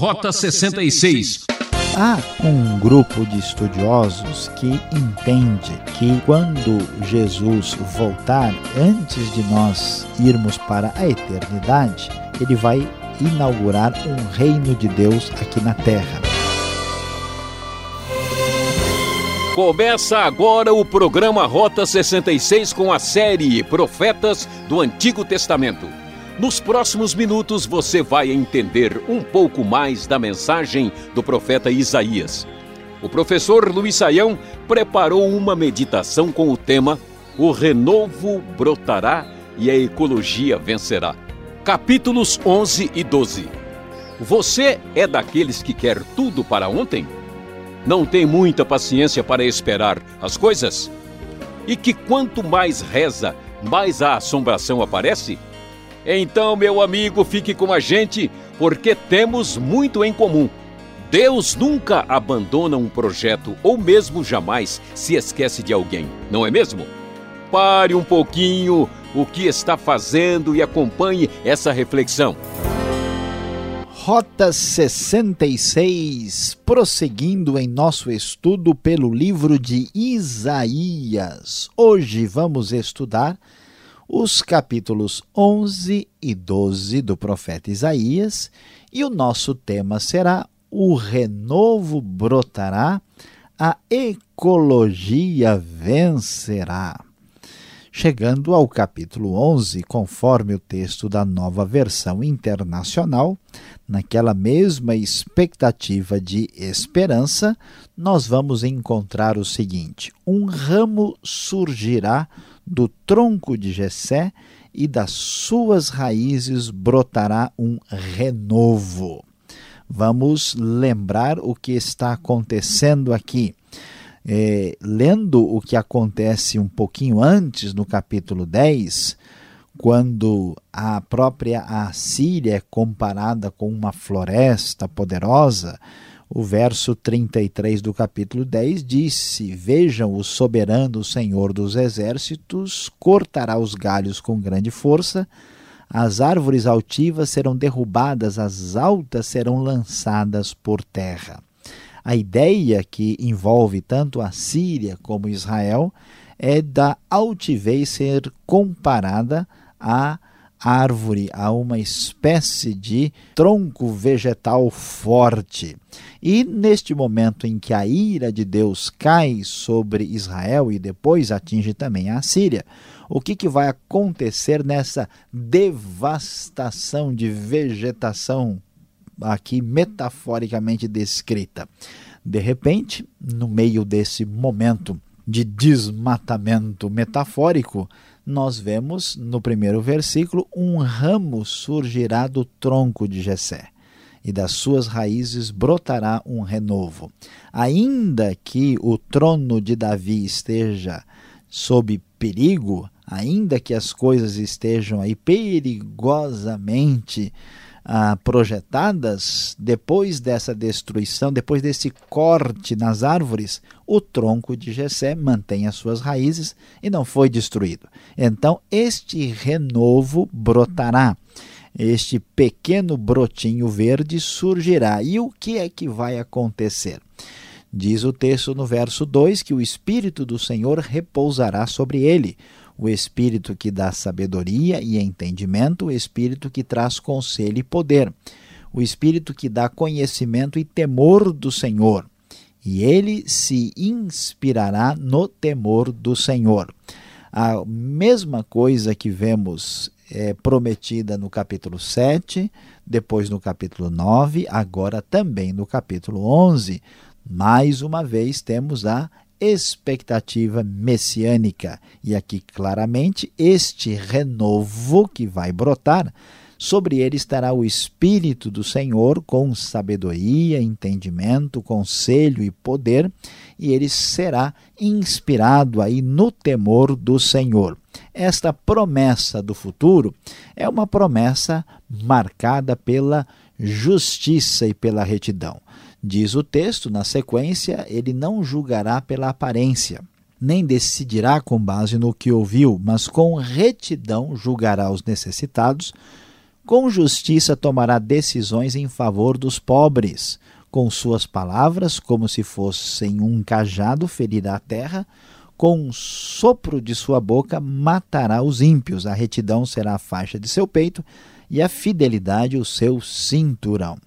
Rota 66. Há um grupo de estudiosos que entende que quando Jesus voltar, antes de nós irmos para a eternidade, ele vai inaugurar um reino de Deus aqui na terra. Começa agora o programa Rota 66 com a série Profetas do Antigo Testamento. Nos próximos minutos você vai entender um pouco mais da mensagem do profeta Isaías. O professor Luiz Saião preparou uma meditação com o tema O renovo brotará e a ecologia vencerá. Capítulos 11 e 12. Você é daqueles que quer tudo para ontem? Não tem muita paciência para esperar as coisas? E que quanto mais reza, mais a assombração aparece? Então, meu amigo, fique com a gente, porque temos muito em comum. Deus nunca abandona um projeto ou mesmo jamais se esquece de alguém, não é mesmo? Pare um pouquinho o que está fazendo e acompanhe essa reflexão. Rota 66, prosseguindo em nosso estudo pelo livro de Isaías. Hoje vamos estudar os capítulos 11 e 12 do profeta Isaías e o nosso tema será O renovo brotará, a ecologia vencerá. Chegando ao capítulo 11, conforme o texto da nova versão internacional, naquela mesma expectativa de esperança, nós vamos encontrar o seguinte: um ramo surgirá do tronco de Jessé e das suas raízes brotará um renovo. Vamos lembrar o que está acontecendo aqui. É, lendo o que acontece um pouquinho antes, no capítulo 10, quando a própria Assíria é comparada com uma floresta poderosa, o verso 33 do capítulo 10 disse: Vejam, o soberano Senhor dos exércitos cortará os galhos com grande força, as árvores altivas serão derrubadas, as altas serão lançadas por terra. A ideia que envolve tanto a Síria como Israel é da altivez ser comparada a árvore, a uma espécie de tronco vegetal forte. E neste momento em que a ira de Deus cai sobre Israel e depois atinge também a Síria, o que, que vai acontecer nessa devastação de vegetação aqui metaforicamente descrita? De repente, no meio desse momento de desmatamento metafórico, nós vemos no primeiro versículo: um ramo surgirá do tronco de Jessé, e das suas raízes brotará um renovo. Ainda que o trono de Davi esteja sob perigo, ainda que as coisas estejam aí perigosamente ah, projetadas, depois dessa destruição, depois desse corte nas árvores, o tronco de Jessé mantém as suas raízes e não foi destruído. Então, este renovo brotará. Este pequeno brotinho verde surgirá. E o que é que vai acontecer? Diz o texto no verso 2 que o Espírito do Senhor repousará sobre ele o Espírito que dá sabedoria e entendimento, o Espírito que traz conselho e poder, o Espírito que dá conhecimento e temor do Senhor. E ele se inspirará no temor do Senhor. A mesma coisa que vemos é, prometida no capítulo 7, depois no capítulo 9, agora também no capítulo 11. Mais uma vez temos a expectativa messiânica. E aqui claramente este renovo que vai brotar, sobre ele estará o Espírito do Senhor com sabedoria, entendimento, conselho e poder, e ele será inspirado aí no temor do Senhor. Esta promessa do futuro é uma promessa marcada pela justiça e pela retidão. Diz o texto, na sequência, ele não julgará pela aparência, nem decidirá com base no que ouviu, mas com retidão julgará os necessitados, Com justiça tomará decisões em favor dos pobres. Com suas palavras, como se fossem um cajado, ferirá a terra. Com um sopro de sua boca, matará os ímpios. A retidão será a faixa de seu peito e a fidelidade o seu cinturão.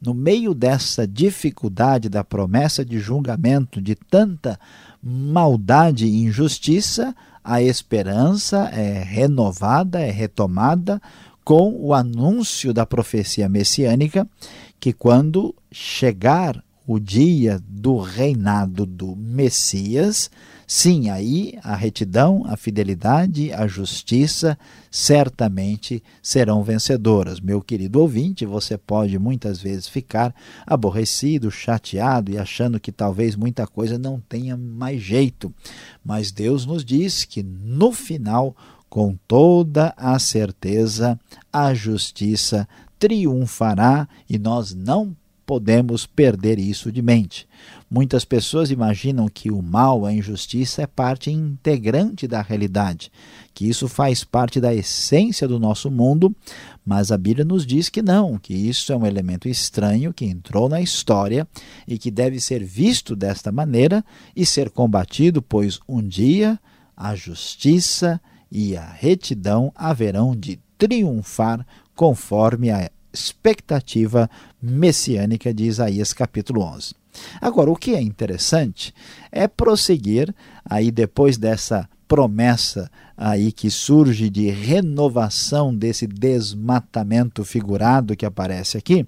No meio dessa dificuldade da promessa de julgamento, de tanta maldade e injustiça, a esperança é renovada, é retomada com o anúncio da profecia messiânica que quando chegar o dia do reinado do Messias, sim, aí a retidão, a fidelidade, a justiça certamente serão vencedoras. Meu querido ouvinte, você pode muitas vezes ficar aborrecido, chateado e achando que talvez muita coisa não tenha mais jeito, mas Deus nos diz que no final com toda a certeza, a justiça triunfará e nós não podemos perder isso de mente. Muitas pessoas imaginam que o mal, a injustiça, é parte integrante da realidade, que isso faz parte da essência do nosso mundo, mas a Bíblia nos diz que não, que isso é um elemento estranho que entrou na história e que deve ser visto desta maneira e ser combatido, pois um dia a justiça e a retidão haverão de triunfar conforme a expectativa messiânica de Isaías capítulo 11. Agora, o que é interessante é prosseguir aí depois dessa promessa aí que surge de renovação desse desmatamento figurado que aparece aqui,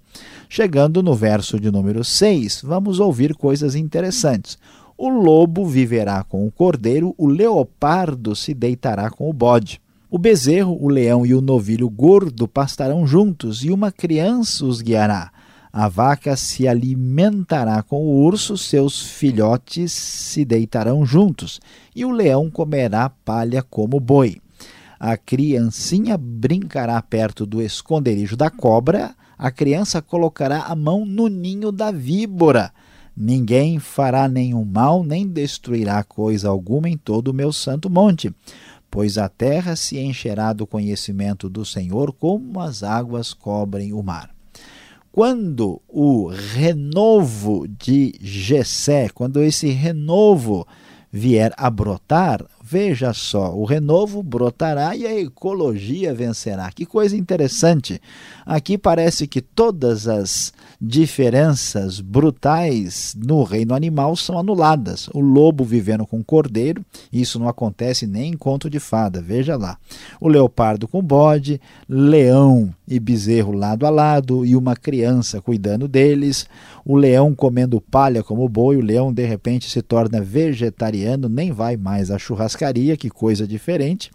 chegando no verso de número 6, vamos ouvir coisas interessantes. O lobo viverá com o cordeiro, o leopardo se deitará com o bode. O bezerro, o leão e o novilho gordo pastarão juntos, e uma criança os guiará. A vaca se alimentará com o urso, seus filhotes se deitarão juntos, e o leão comerá palha como boi. A criancinha brincará perto do esconderijo da cobra, a criança colocará a mão no ninho da víbora. Ninguém fará nenhum mal, nem destruirá coisa alguma em todo o meu santo monte, pois a terra se encherá do conhecimento do Senhor, como as águas cobrem o mar. Quando o renovo de Jessé, quando esse renovo vier a brotar, veja só, o renovo brotará e a ecologia vencerá. Que coisa interessante. Aqui parece que todas as diferenças brutais no reino animal são anuladas. O lobo vivendo com o cordeiro, isso não acontece nem em conto de fada, veja lá. O leopardo com bode, leão e bezerro lado a lado e uma criança cuidando deles. O leão comendo palha como boi, o leão de repente se torna vegetariano, nem vai mais à churrascaria, que coisa diferente.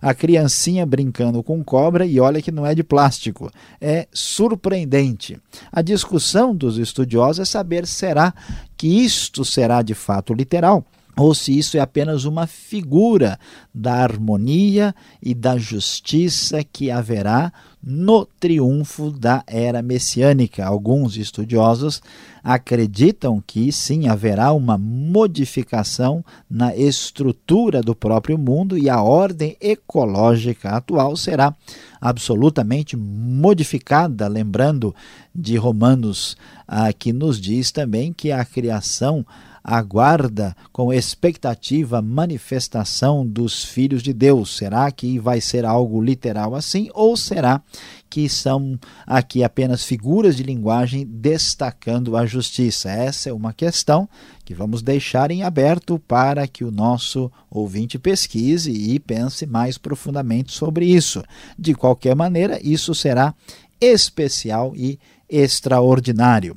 A criancinha brincando com cobra e olha que não é de plástico, é surpreendente. A discussão dos estudiosos é saber será que isto será de fato literal ou se isso é apenas uma figura da harmonia e da justiça que haverá no triunfo da era messiânica. Alguns estudiosos acreditam que sim haverá uma modificação na estrutura do próprio mundo e a ordem ecológica atual será absolutamente modificada, lembrando de Romanos, ah, que nos diz também que a criação aguarda com expectativa a manifestação dos filhos de Deus. Será que vai ser algo literal assim ou será que são aqui apenas figuras de linguagem destacando a justiça? Essa é uma questão que vamos deixar em aberto para que o nosso ouvinte pesquise e pense mais profundamente sobre isso. De qualquer maneira, isso será especial e extraordinário.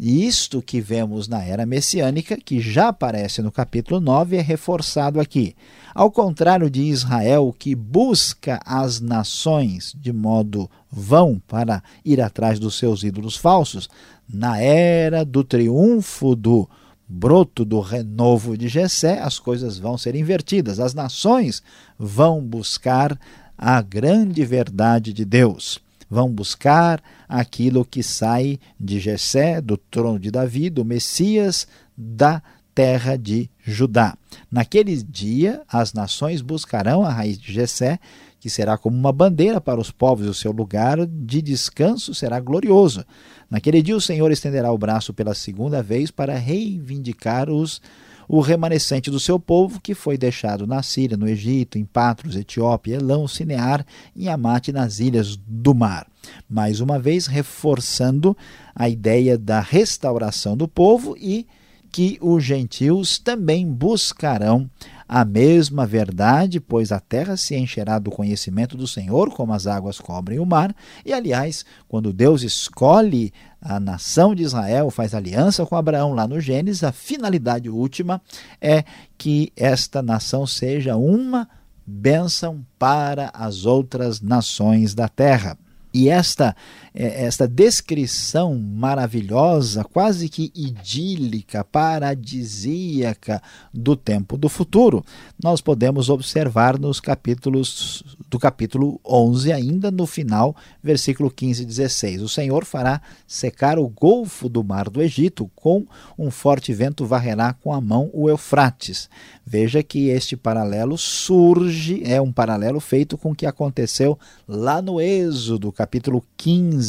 Isto que vemos na era messiânica, que já aparece no capítulo 9, é reforçado aqui. Ao contrário de Israel, que busca as nações de modo vão para ir atrás dos seus ídolos falsos, na era do triunfo do broto do renovo de Jessé, as coisas vão ser invertidas. As nações vão buscar a grande verdade de Deus vão buscar aquilo que sai de Jessé, do trono de Davi, do Messias, da terra de Judá. Naquele dia, as nações buscarão a raiz de Jessé, que será como uma bandeira para os povos, e o seu lugar de descanso será glorioso. Naquele dia, o Senhor estenderá o braço pela segunda vez para reivindicar os o remanescente do seu povo que foi deixado na Síria, no Egito, em Patros, Etiópia, Elão, Cinear, em Amate, nas ilhas do mar. Mais uma vez, reforçando a ideia da restauração do povo e que os gentios também buscarão a mesma verdade, pois a terra se encherá do conhecimento do Senhor, como as águas cobrem o mar. E, aliás, quando Deus escolhe a nação de Israel, faz aliança com Abraão lá no Gênesis, a finalidade última é que esta nação seja uma bênção para as outras nações da terra. E esta, esta descrição maravilhosa, quase que idílica, paradisíaca do tempo do futuro, nós podemos observar nos capítulos do capítulo 11, ainda no final, versículo 15 e 16. O Senhor fará secar o golfo do mar do Egito, com um forte vento varrerá com a mão o Eufrates. Veja que este paralelo surge, é um paralelo feito com o que aconteceu lá no Êxodo, capítulo 15,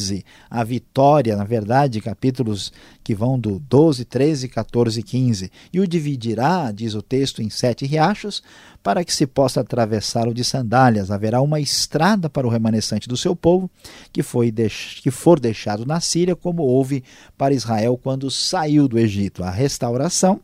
a vitória, na verdade, capítulos que vão do 12, 13, 14 e 15. E o dividirá, diz o texto, em sete riachos, para que se possa atravessá-lo de sandálias. Haverá uma estrada para o remanescente do seu povo, que, foi que for deixado na Síria, como houve para Israel quando saiu do Egito. A restauração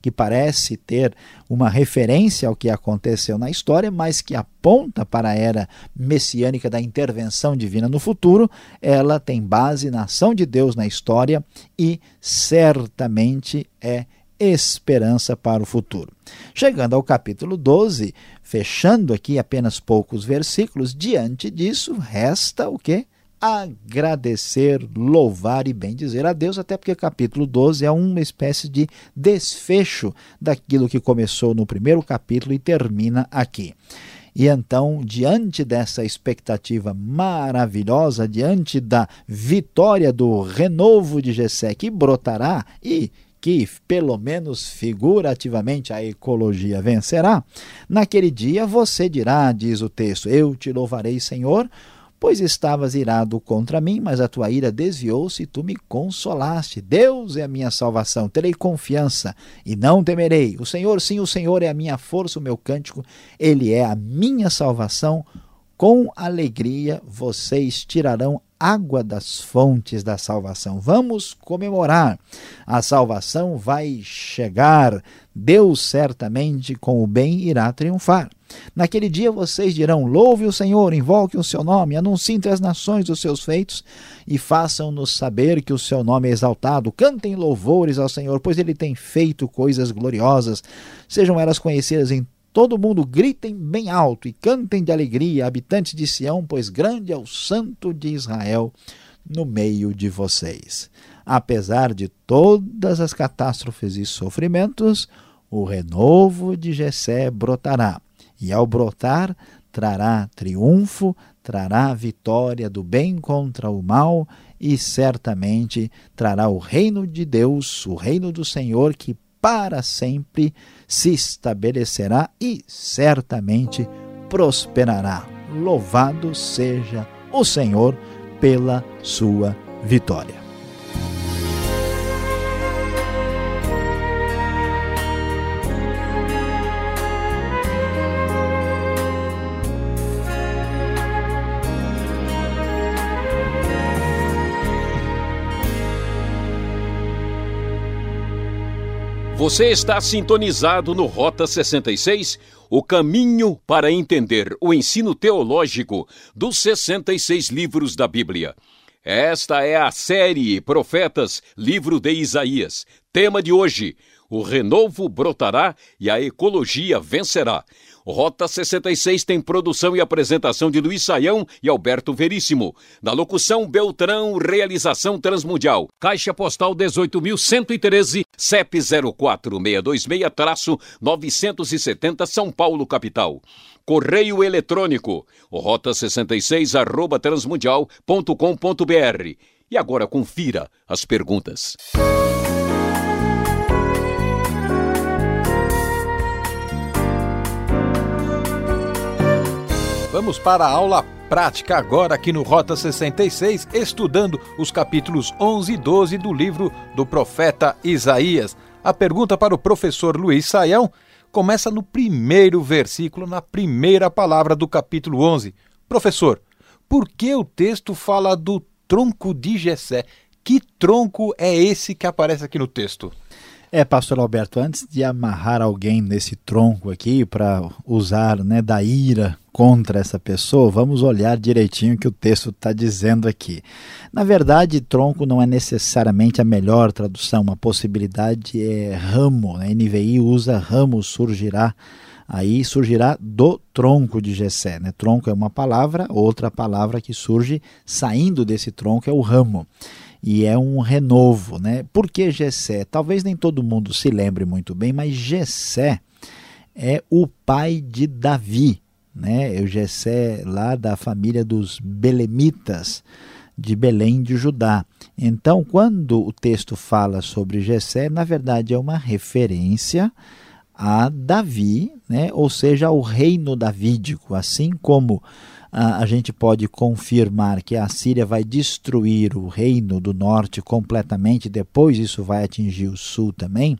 que parece ter uma referência ao que aconteceu na história, mas que aponta para a era messiânica da intervenção divina no futuro, ela tem base na ação de Deus na história e certamente é esperança para o futuro. Chegando ao capítulo 12, fechando aqui apenas poucos versículos, diante disso resta o que? agradecer, louvar e bem dizer a Deus, até porque capítulo 12 é uma espécie de desfecho daquilo que começou no primeiro capítulo e termina aqui. E então, diante dessa expectativa maravilhosa, diante da vitória do renovo de Gessé que brotará e que, pelo menos figurativamente, a ecologia vencerá, naquele dia você dirá, diz o texto, eu te louvarei, Senhor, Pois estavas irado contra mim, mas a tua ira desviou-se e tu me consolaste. Deus é a minha salvação, terei confiança e não temerei. O Senhor, sim, o Senhor é a minha força, o meu cântico, ele é a minha salvação. Com alegria vocês tirarão água das fontes da salvação. Vamos comemorar. A salvação vai chegar. Deus certamente com o bem irá triunfar. Naquele dia vocês dirão: Louve o Senhor, invoque o seu nome, anuncie entre as nações os seus feitos e façam-nos saber que o seu nome é exaltado. Cantem louvores ao Senhor, pois ele tem feito coisas gloriosas. Sejam elas conhecidas em todo mundo, gritem bem alto e cantem de alegria, habitantes de Sião, pois grande é o Santo de Israel no meio de vocês. Apesar de todas as catástrofes e sofrimentos, o renovo de Jessé brotará e ao brotar trará triunfo, trará vitória do bem contra o mal e certamente trará o reino de Deus, o reino do Senhor que para sempre se estabelecerá e certamente prosperará. Louvado seja o Senhor pela sua vitória. Você está sintonizado no Rota 66, o caminho para entender o ensino teológico dos 66 livros da Bíblia. Esta é a série Profetas, livro de Isaías. Tema de hoje: O renovo brotará e a ecologia vencerá. Rota 66 tem produção e apresentação de Luiz Saião e Alberto Veríssimo. Na locução, Beltrão, realização Transmundial. Caixa Postal 18.113, CEP 04626-970 São Paulo, capital. Correio eletrônico, rota 66 arroba transmundial.com.br. E agora confira as perguntas. Vamos para a aula prática agora aqui no Rota 66, estudando os capítulos 11 e 12 do livro do profeta Isaías. A pergunta para o professor Luiz Saião começa no primeiro versículo, na primeira palavra do capítulo 11. Professor, por que o texto fala do tronco de Jessé? Que tronco é esse que aparece aqui no texto? É, pastor Alberto, antes de amarrar alguém nesse tronco aqui para usar né, da ira contra essa pessoa, vamos olhar direitinho o que o texto está dizendo aqui. Na verdade, tronco não é necessariamente a melhor tradução, a possibilidade é ramo, né? NVI usa ramo surgirá, aí surgirá do tronco de Jessé. Né? Tronco é uma palavra, outra palavra que surge saindo desse tronco é o ramo e é um renovo. Né? Por que Gessé? Talvez nem todo mundo se lembre muito bem, mas Gessé é o pai de Davi. Né? O Gessé lá da família dos Belemitas de Belém de Judá. Então, quando o texto fala sobre Gessé, na verdade é uma referência a Davi, né? ou seja, ao reino davídico, assim como a gente pode confirmar que a Síria vai destruir o reino do norte completamente, depois isso vai atingir o sul também,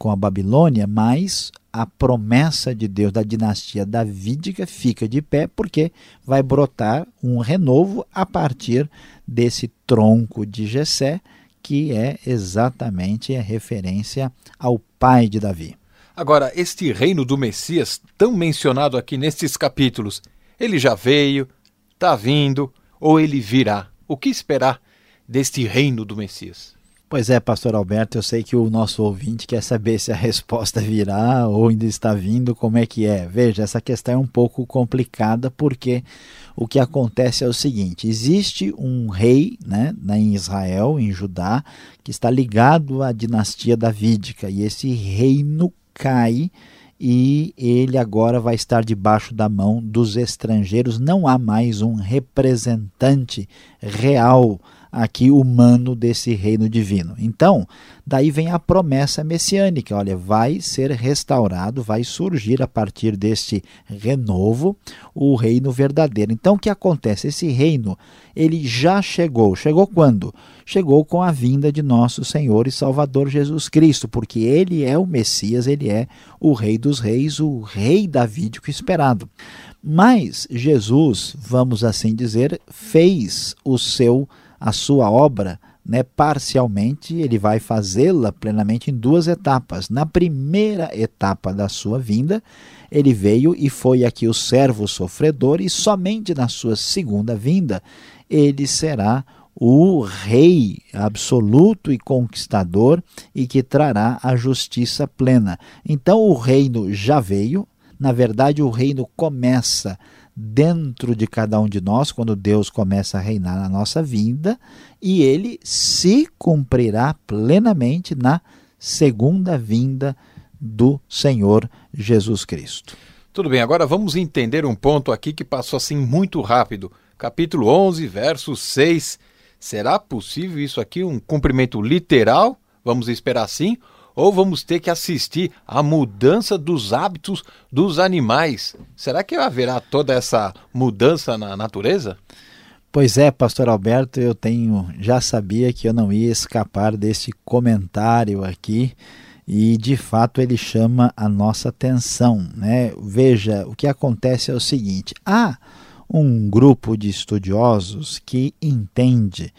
com a Babilônia, mas a promessa de Deus da dinastia davídica fica de pé porque vai brotar um renovo a partir desse tronco de Jessé, que é exatamente a referência ao pai de Davi. Agora, este reino do Messias, tão mencionado aqui nestes capítulos, ele já veio, está vindo ou ele virá? O que esperar deste reino do Messias? Pois é, pastor Alberto, eu sei que o nosso ouvinte quer saber se a resposta virá ou ainda está vindo, como é que é. Veja, essa questão é um pouco complicada porque o que acontece é o seguinte: existe um rei né, em Israel, em Judá, que está ligado à dinastia davídica e esse reino cai e ele agora vai estar debaixo da mão dos estrangeiros. Não há mais um representante real aqui humano desse reino divino. Então, daí vem a promessa messiânica, olha, vai ser restaurado, vai surgir a partir deste renovo o reino verdadeiro. Então, o que acontece? Esse reino, ele já chegou. Chegou quando? Chegou com a vinda de nosso Senhor e Salvador Jesus Cristo, porque ele é o Messias, ele é o rei dos reis, o rei davídico esperado. Mas Jesus, vamos assim dizer, fez o seu a sua obra né, parcialmente, ele vai fazê-la plenamente em duas etapas. Na primeira etapa da sua vinda, ele veio e foi aqui o servo sofredor, e somente na sua segunda vinda, ele será o rei absoluto e conquistador e que trará a justiça plena. Então o reino já veio, na verdade, o reino começa dentro de cada um de nós, quando Deus começa a reinar na nossa vida, e ele se cumprirá plenamente na segunda vinda do Senhor Jesus Cristo. Tudo bem, agora vamos entender um ponto aqui que passou assim muito rápido. Capítulo 11, verso 6. Será possível isso aqui, um cumprimento literal? Vamos esperar assim? Ou vamos ter que assistir à mudança dos hábitos dos animais. Será que haverá toda essa mudança na natureza? Pois é, pastor Alberto, eu tenho já sabia que eu não ia escapar desse comentário aqui e de fato ele chama a nossa atenção, né? Veja, o que acontece é o seguinte: há um grupo de estudiosos que entende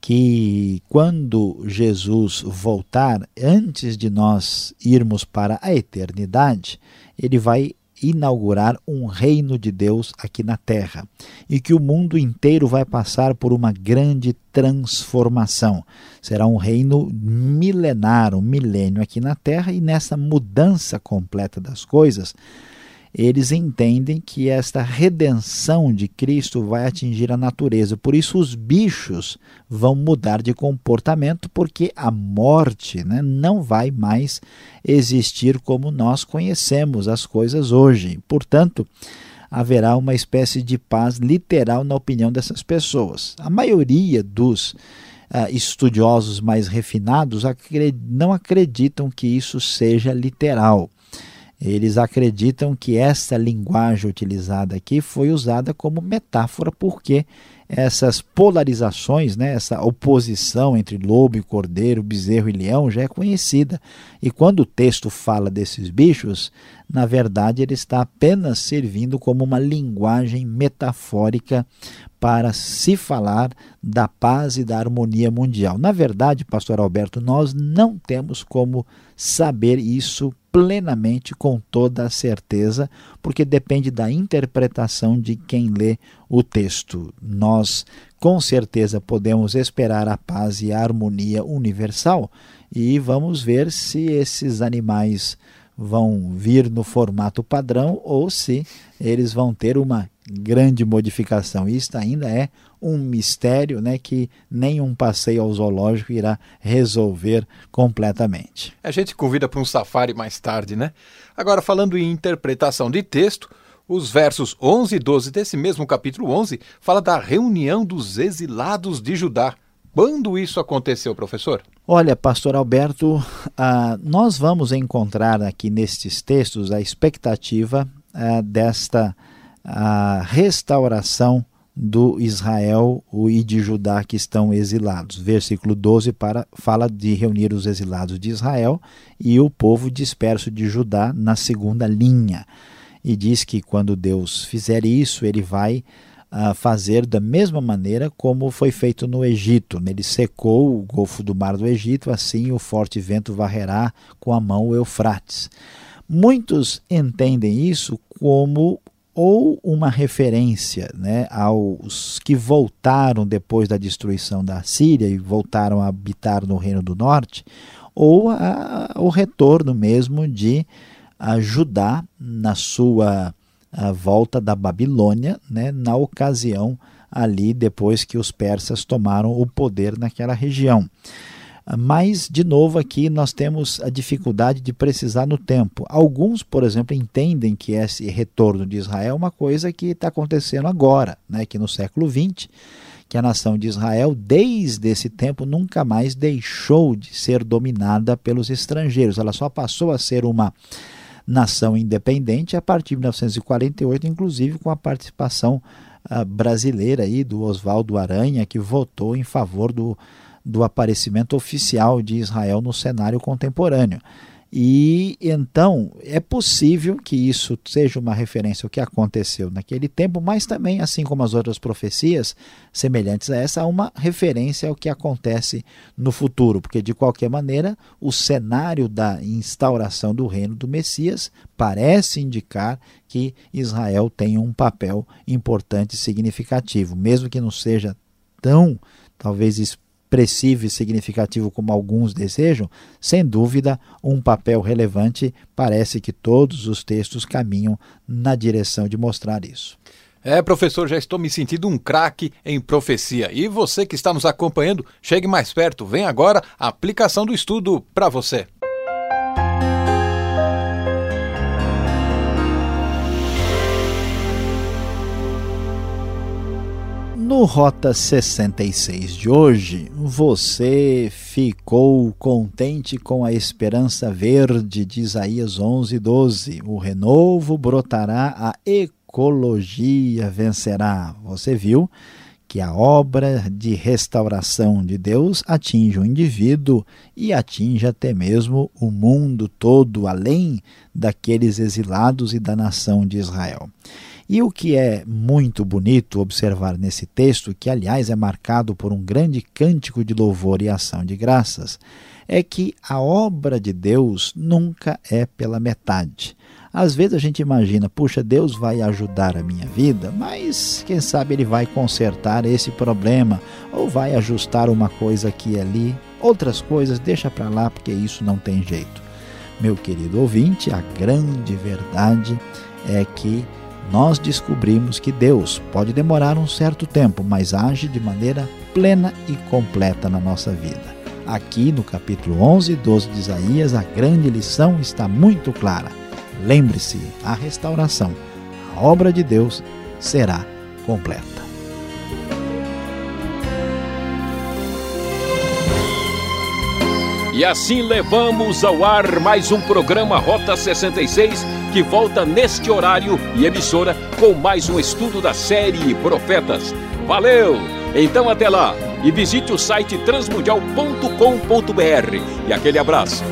que quando Jesus voltar, antes de nós irmos para a eternidade, ele vai inaugurar um reino de Deus aqui na terra e que o mundo inteiro vai passar por uma grande transformação. Será um reino milenar, um milênio aqui na terra e nessa mudança completa das coisas, eles entendem que esta redenção de Cristo vai atingir a natureza. Por isso, os bichos vão mudar de comportamento, porque a morte né, não vai mais existir como nós conhecemos as coisas hoje. Portanto, haverá uma espécie de paz literal na opinião dessas pessoas. A maioria dos Uh, estudiosos mais refinados não acreditam que isso seja literal. Eles acreditam que essa linguagem utilizada aqui foi usada como metáfora porque essas polarizações, né, essa oposição entre lobo e cordeiro, bezerro e leão já é conhecida. E quando o texto fala desses bichos, na verdade ele está apenas servindo como uma linguagem metafórica para se falar da paz e da harmonia mundial. Na verdade, pastor Alberto, nós não temos como saber isso plenamente, com toda a certeza, porque depende da interpretação de quem lê o texto. Nós, com certeza, podemos esperar a paz e a harmonia universal e vamos ver se esses animais vão vir no formato padrão ou se eles vão ter uma grande modificação. Isto ainda é um mistério né, que nenhum passeio ao zoológico irá resolver completamente. A gente convida para um safari mais tarde, né? Agora, falando em interpretação de texto, os versos 11 e 12 desse mesmo capítulo 11 fala da reunião dos exilados de Judá. Quando isso aconteceu, professor? Olha, pastor Alberto, uh, nós vamos encontrar aqui nestes textos a expectativa uh, desta uh, restauração do Israel e de Judá que estão exilados. Versículo 12 para, fala de reunir os exilados de Israel e o povo disperso de Judá na segunda linha. E diz que quando Deus fizer isso, ele vai a fazer da mesma maneira como foi feito no Egito. Ele secou o Golfo do Mar do Egito, assim o forte vento varrerá com a mão o Eufrates. Muitos entendem isso como ou uma referência né, aos que voltaram depois da destruição da Síria e voltaram a habitar no Reino do Norte, ou a, o retorno mesmo de Judá na sua a volta da Babilônia, né, na ocasião ali depois que os persas tomaram o poder naquela região. Mas, de novo, aqui nós temos a dificuldade de precisar no tempo. Alguns, por exemplo, entendem que esse retorno de Israel é uma coisa que está acontecendo agora, né, que no século XX, que a nação de Israel, desde esse tempo, nunca mais deixou de ser dominada pelos estrangeiros. Ela só passou a ser uma nação independente a partir de 1948, inclusive com a participação uh, brasileira aí do Oswaldo Aranha, que votou em favor do, do aparecimento oficial de Israel no cenário contemporâneo. E então é possível que isso seja uma referência ao que aconteceu naquele tempo, mas também, assim como as outras profecias semelhantes a essa, uma referência ao que acontece no futuro, porque de qualquer maneira o cenário da instauração do reino do Messias parece indicar que Israel tem um papel importante e significativo, mesmo que não seja tão talvez expressivo e significativo como alguns desejam, sem dúvida, um papel relevante, parece que todos os textos caminham na direção de mostrar isso. É, professor, já estou me sentindo um craque em profecia. E você que está nos acompanhando, chegue mais perto. Vem agora a aplicação do estudo para você. No Rota 66 de hoje, você ficou contente com a esperança verde de Isaías 11:12. O renovo brotará, a ecologia vencerá. Você viu que a obra de restauração de Deus atinge o indivíduo e atinge até mesmo o mundo todo, além daqueles exilados e da nação de Israel. E o que é muito bonito observar nesse texto, que aliás é marcado por um grande cântico de louvor e ação de graças, é que a obra de Deus nunca é pela metade. Às vezes a gente imagina, puxa, Deus vai ajudar a minha vida, mas quem sabe ele vai consertar esse problema ou vai ajustar uma coisa aqui e ali. Outras coisas deixa para lá porque isso não tem jeito. Meu querido ouvinte, a grande verdade é que nós descobrimos que Deus pode demorar um certo tempo, mas age de maneira plena e completa na nossa vida. Aqui no capítulo 11 e 12 de Isaías, a grande lição está muito clara. Lembre-se, a restauração, a obra de Deus será completa. E assim levamos ao ar mais um programa Rota 66 que volta neste horário e emissora com mais um estudo da série Profetas. Valeu! Então até lá e visite o site transmundial.com.br. E aquele abraço.